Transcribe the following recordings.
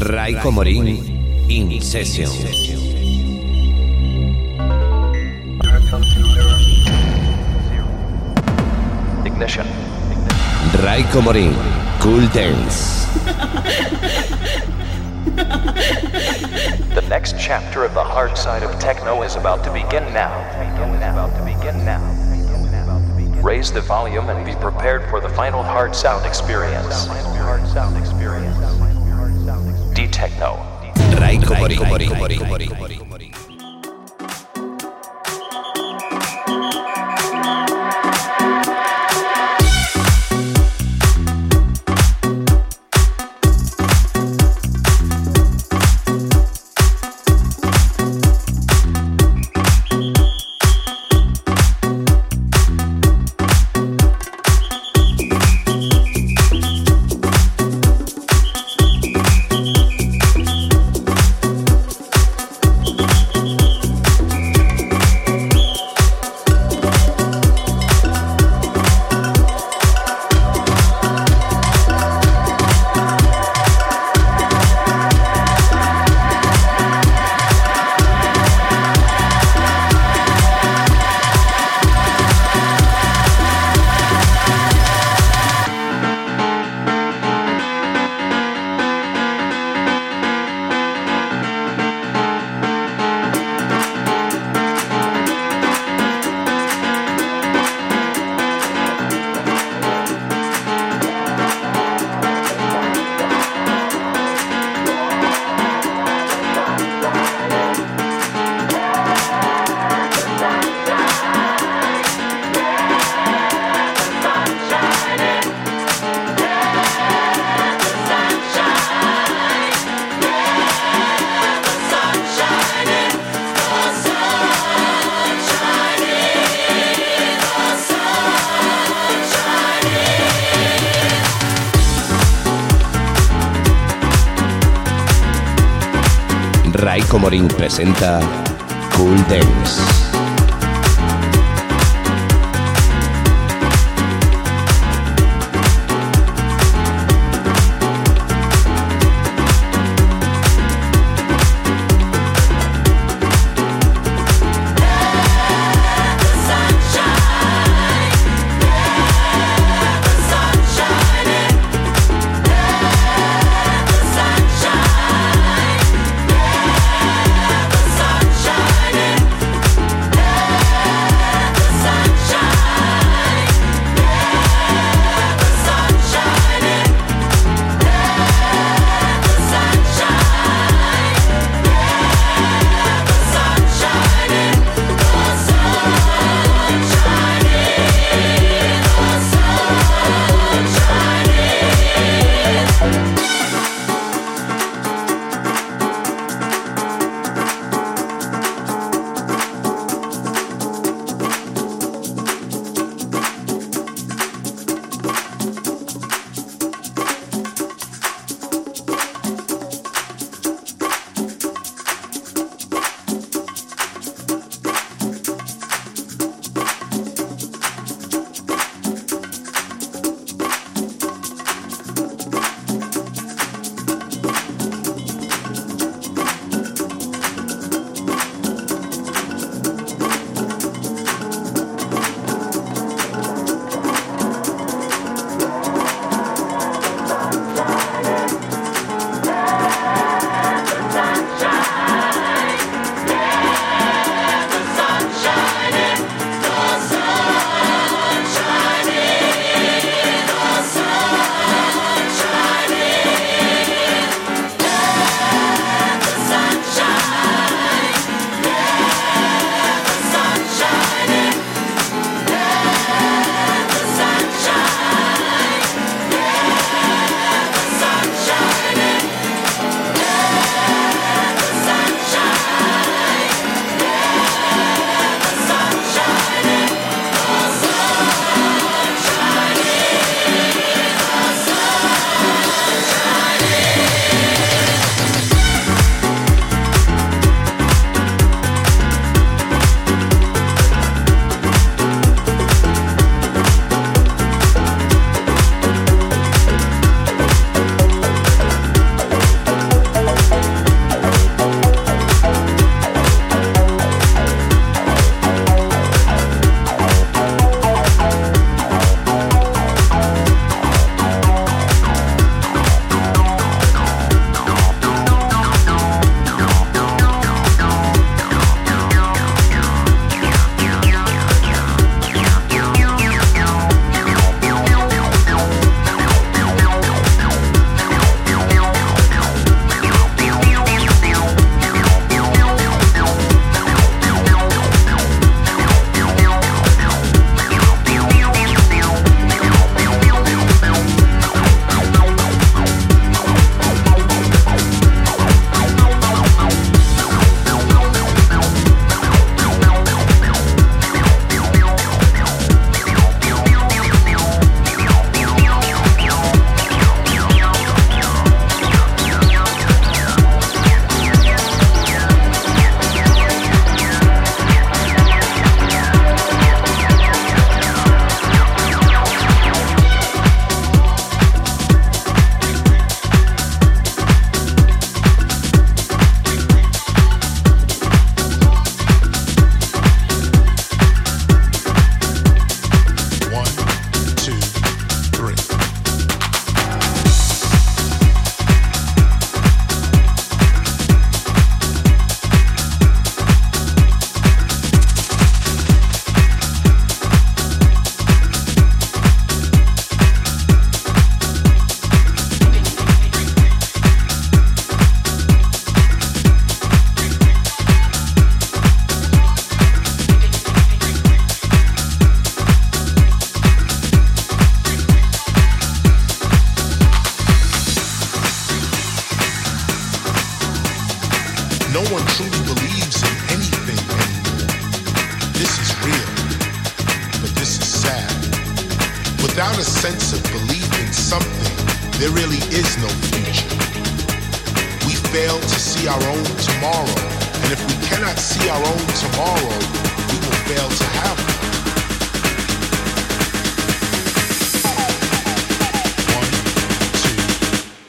Raiko Morín in session. Ignition. Raiko Morín, Cool Dance. The next chapter of the hard side of techno is about to begin now. About to begin now. Raise the volume and be prepared for the final hard sound experience. techno. Rai Comori. Presenta Cool Dance.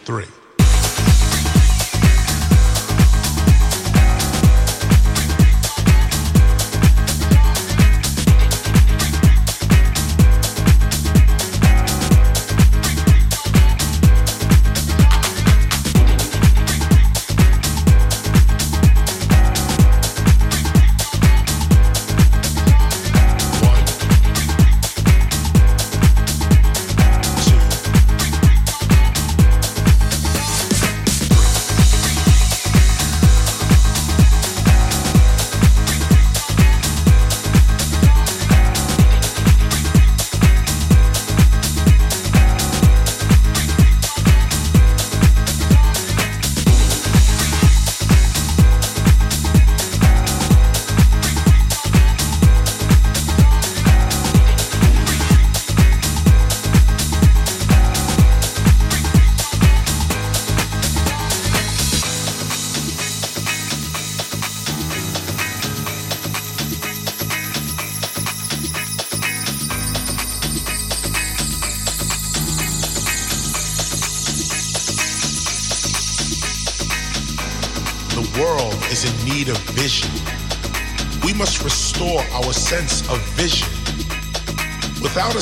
three.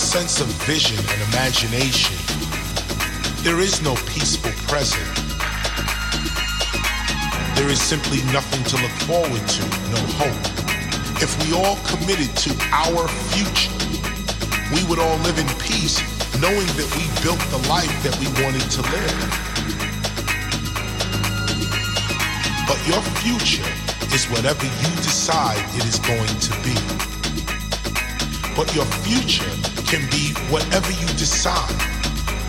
Sense of vision and imagination, there is no peaceful present. There is simply nothing to look forward to, no hope. If we all committed to our future, we would all live in peace, knowing that we built the life that we wanted to live. But your future is whatever you decide it is going to be. But your future can be whatever you decide.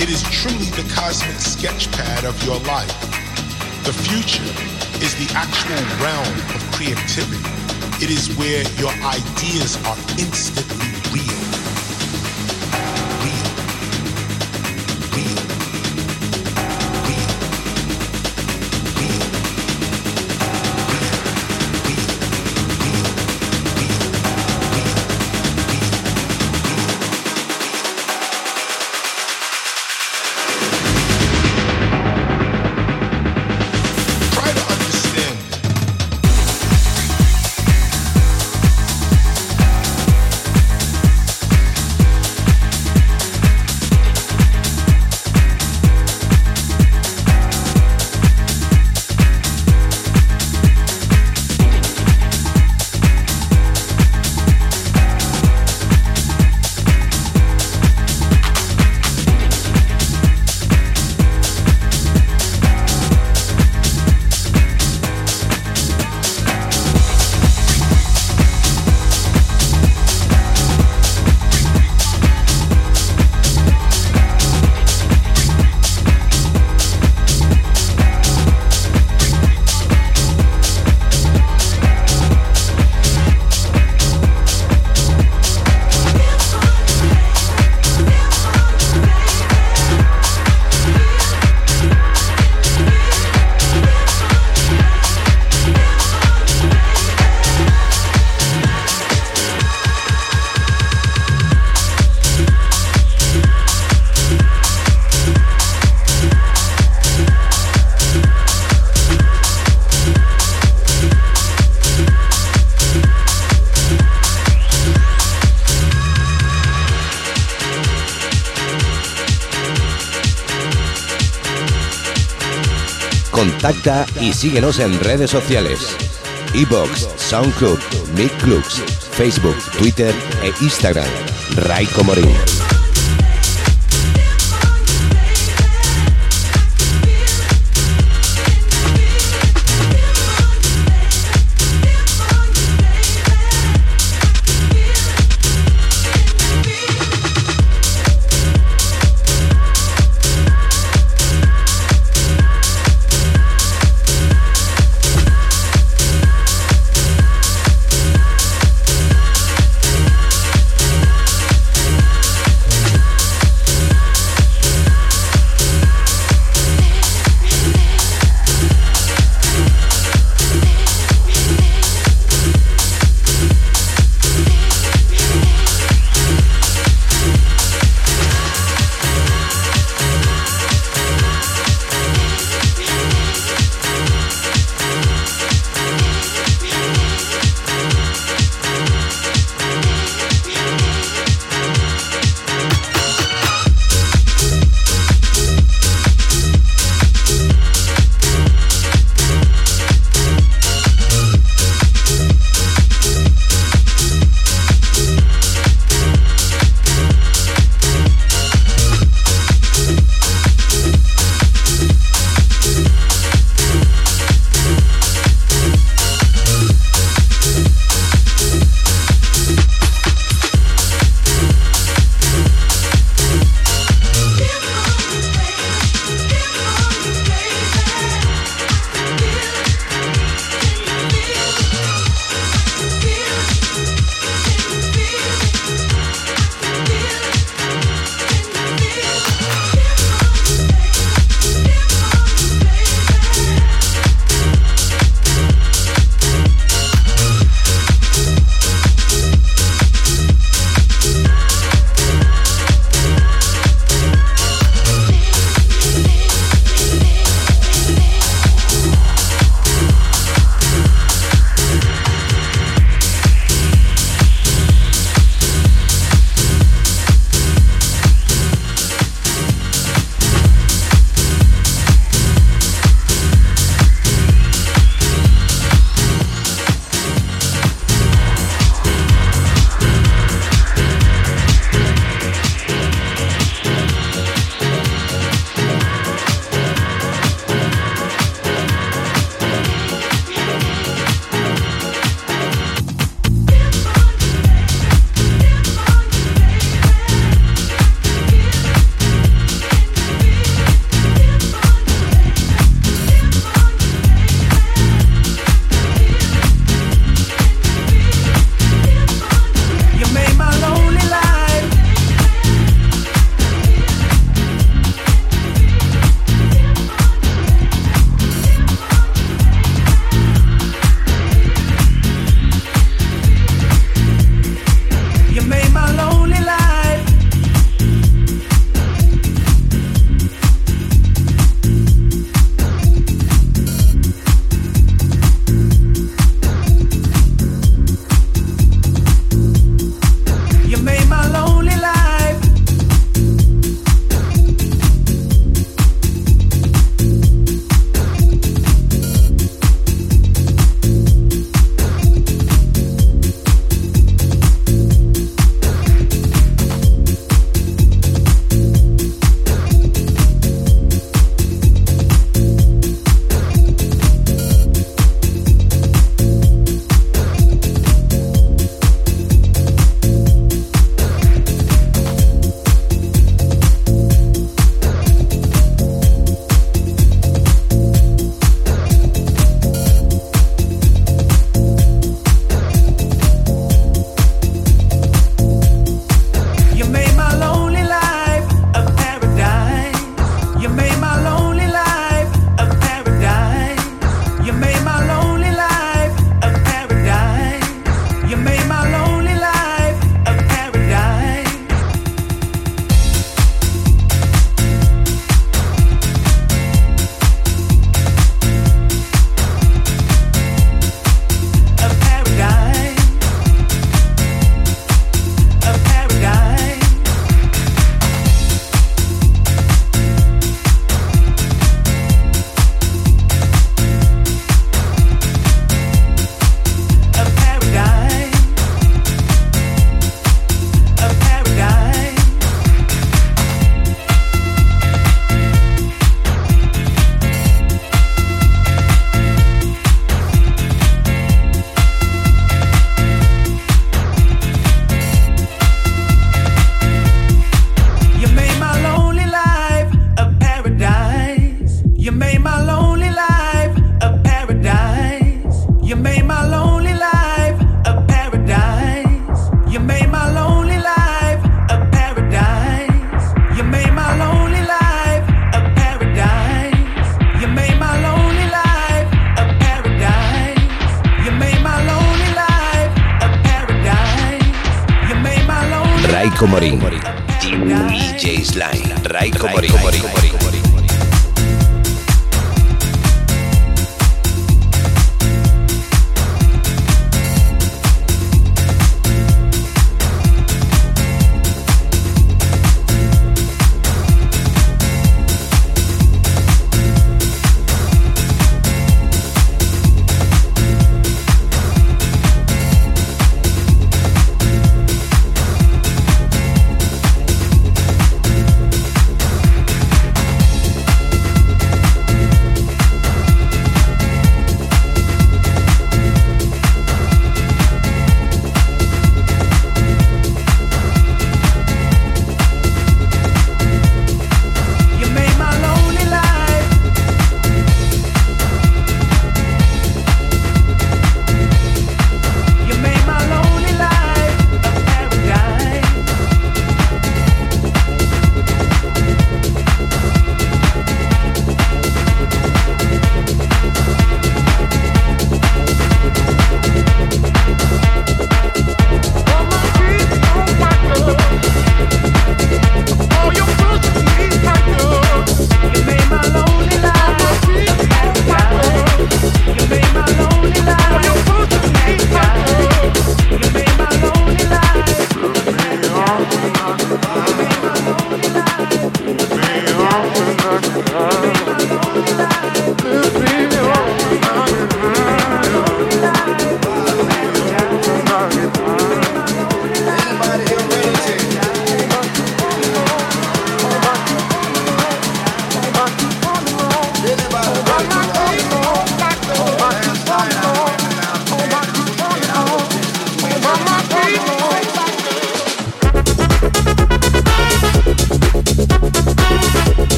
It is truly the cosmic sketchpad of your life. The future is the actual realm of creativity. It is where your ideas are instantly real. Contacta y síguenos en redes sociales. Evox, SoundCloud, Mixclubs, Facebook, Twitter e Instagram. Raiko Morín.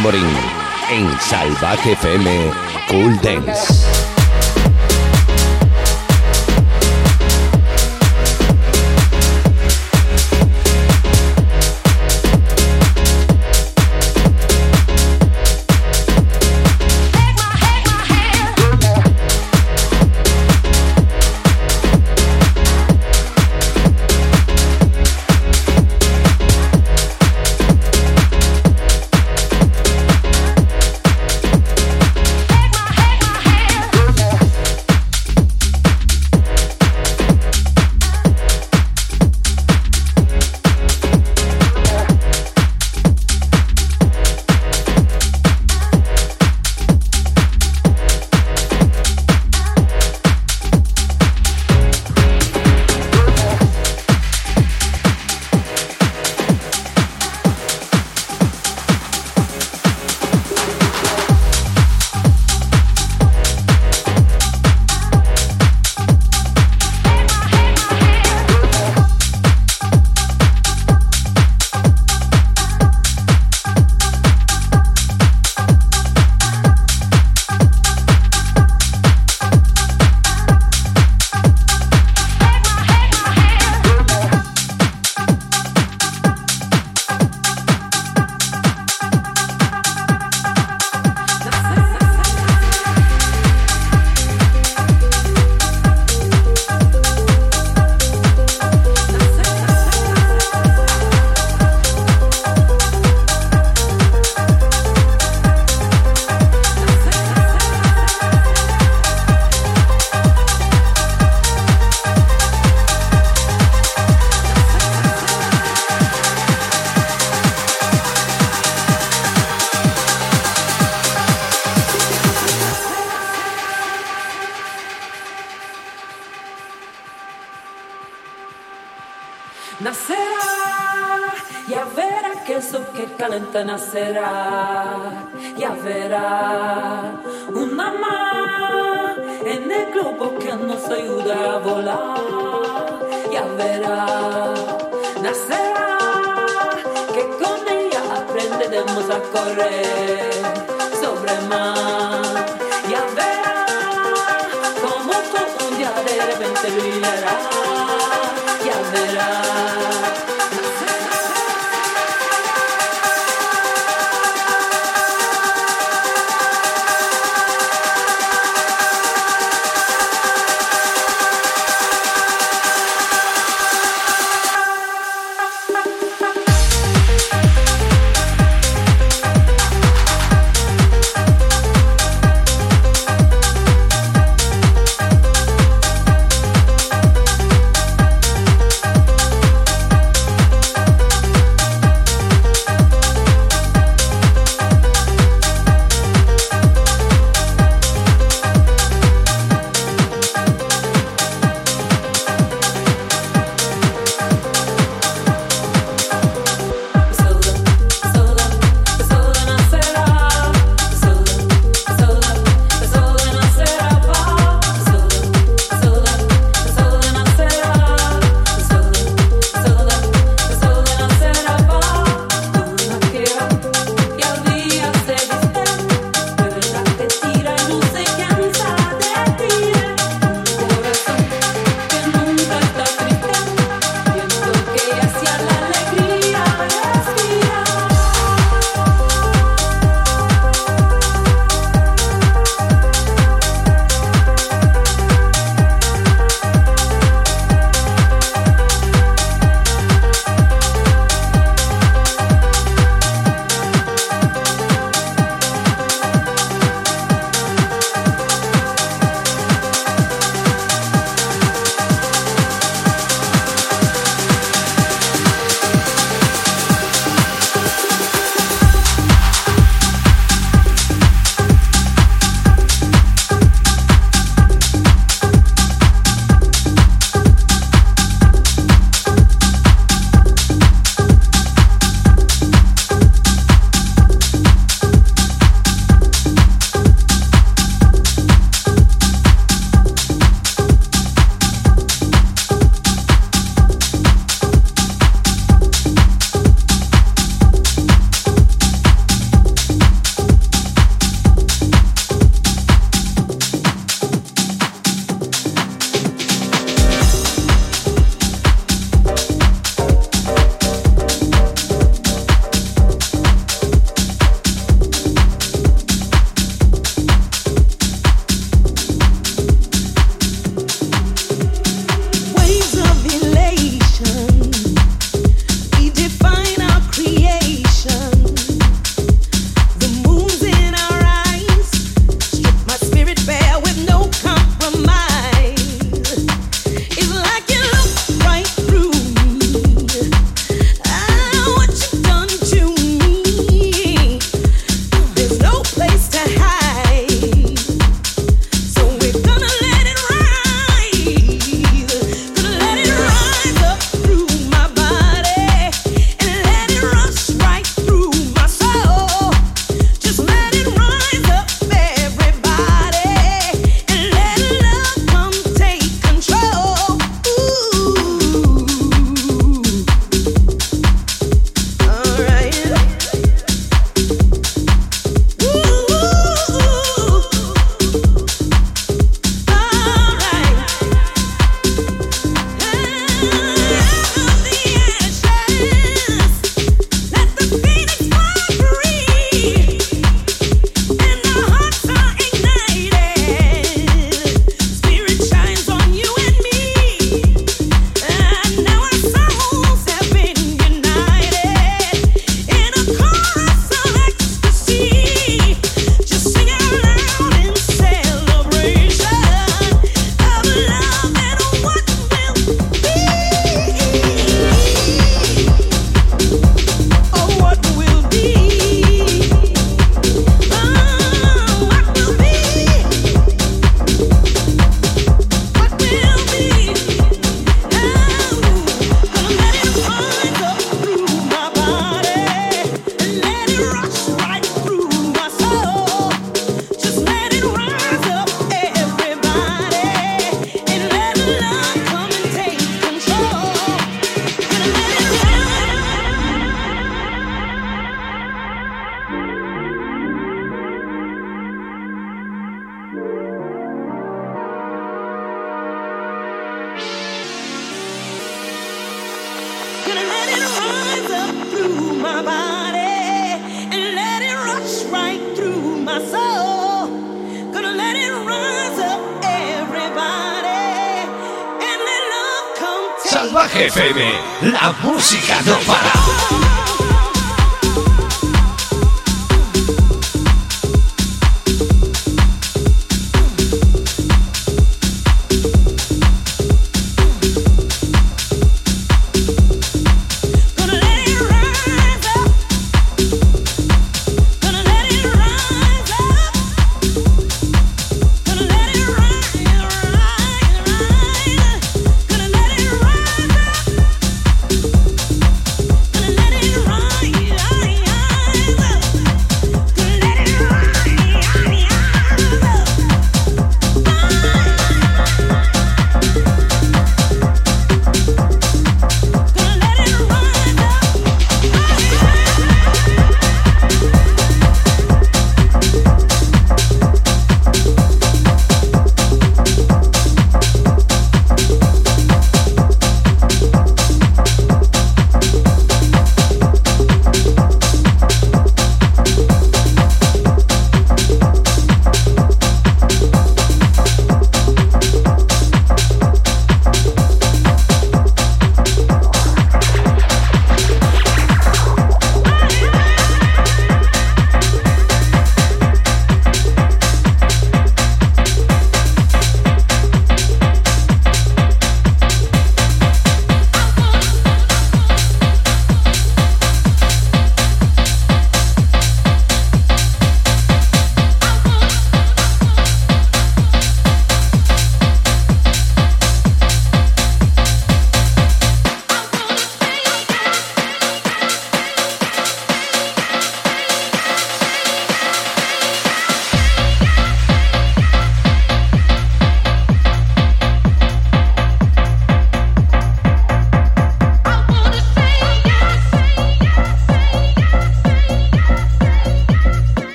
Morín en Salvaje FM Cool Dance.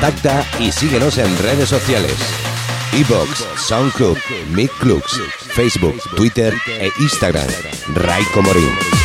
Contacta y síguenos en redes sociales. Evox, SoundCloud, Clubs, Facebook, Twitter e Instagram. Ray Comorín.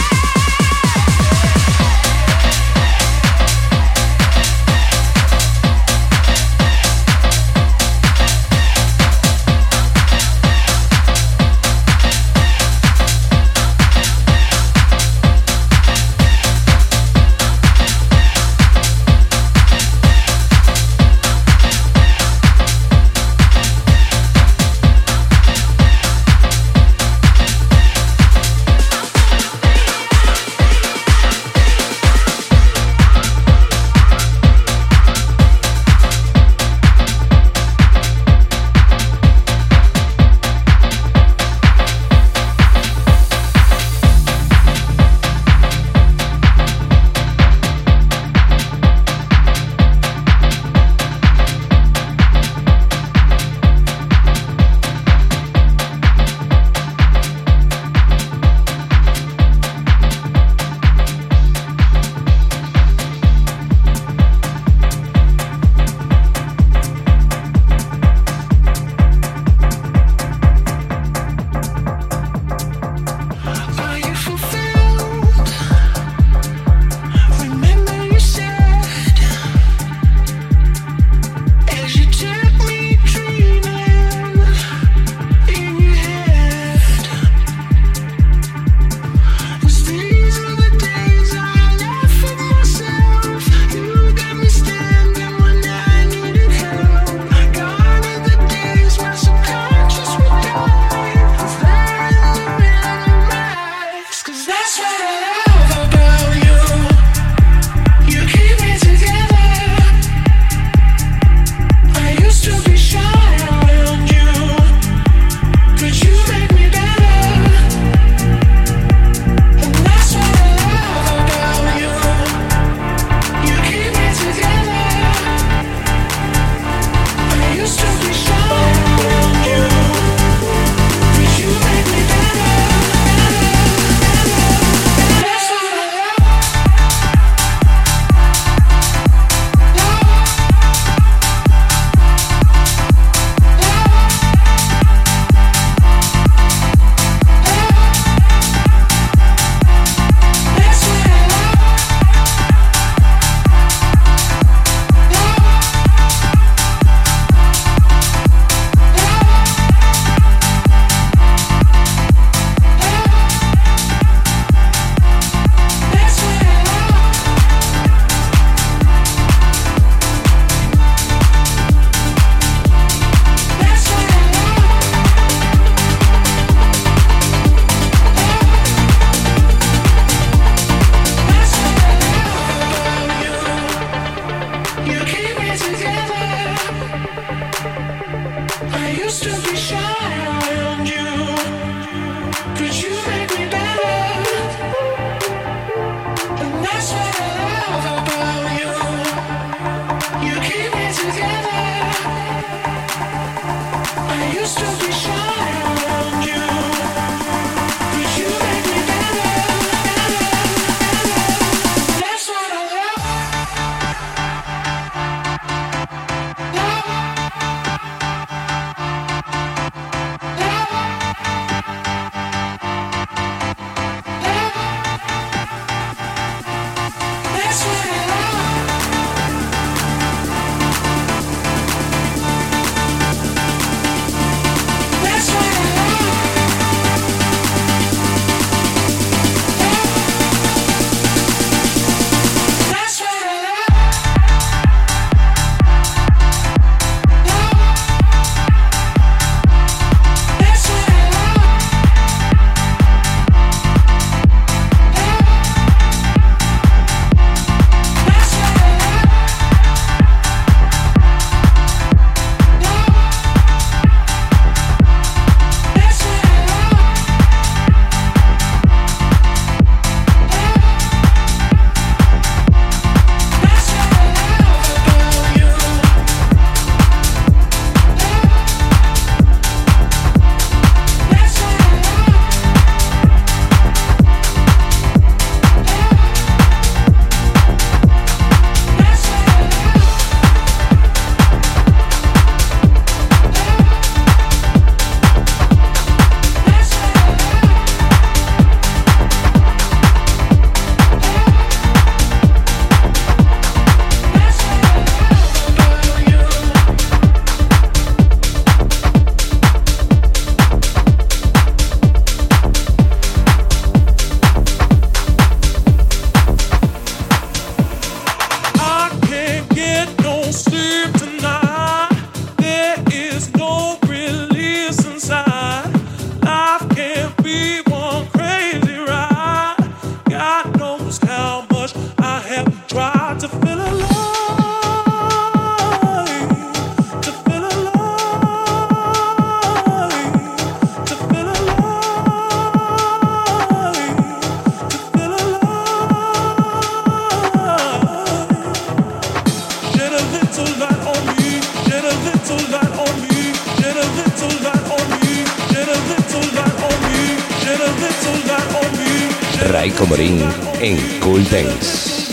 Raiko Morín en Cool Dance.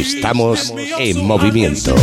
Estamos en movimiento.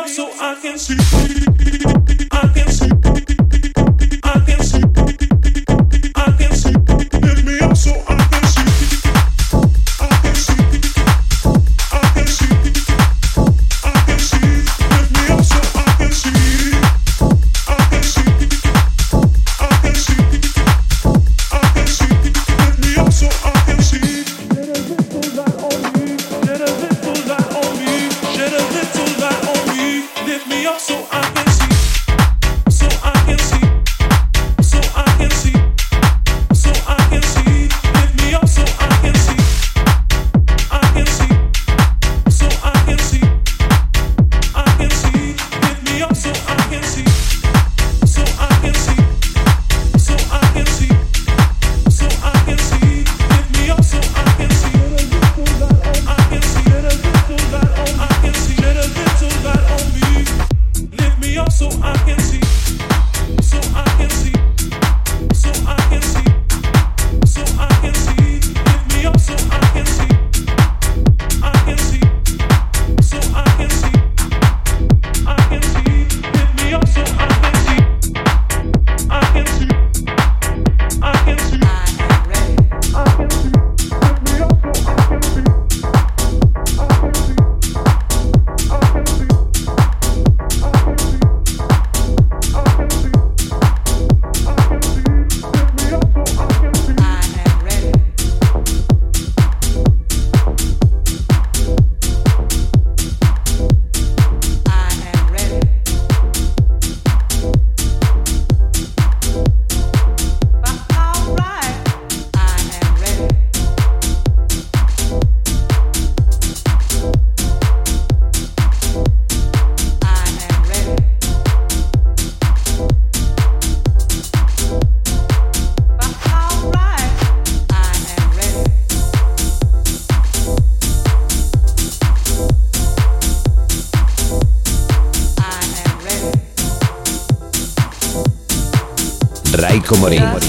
Raiko Morín.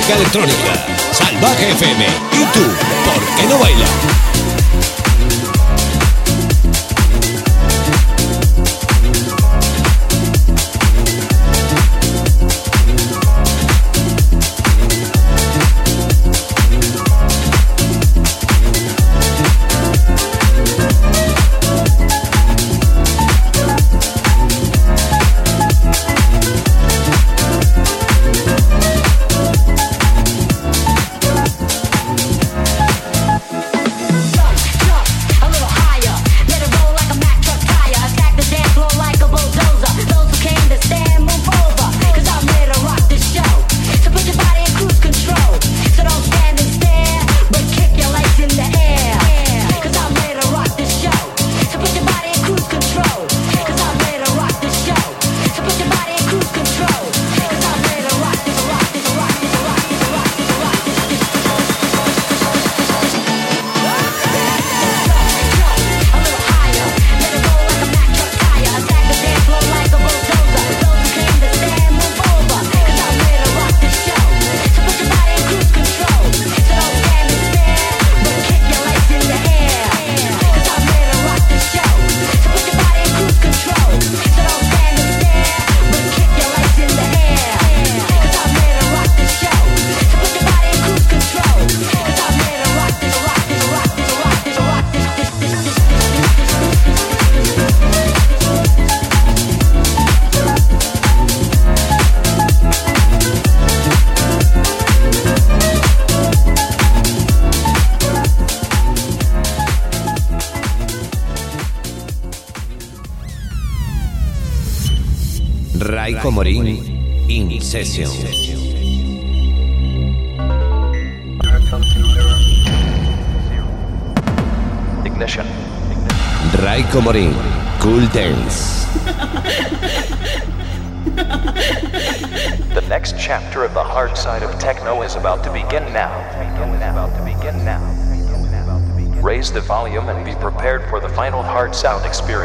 Música electrónica. Salvaje FM. ¿Y Ignition. Raiko Morín, Cool Dance. the next chapter of the hard side of techno is about to begin now. About to begin now. Raise the volume and be prepared for the final hard sound experience.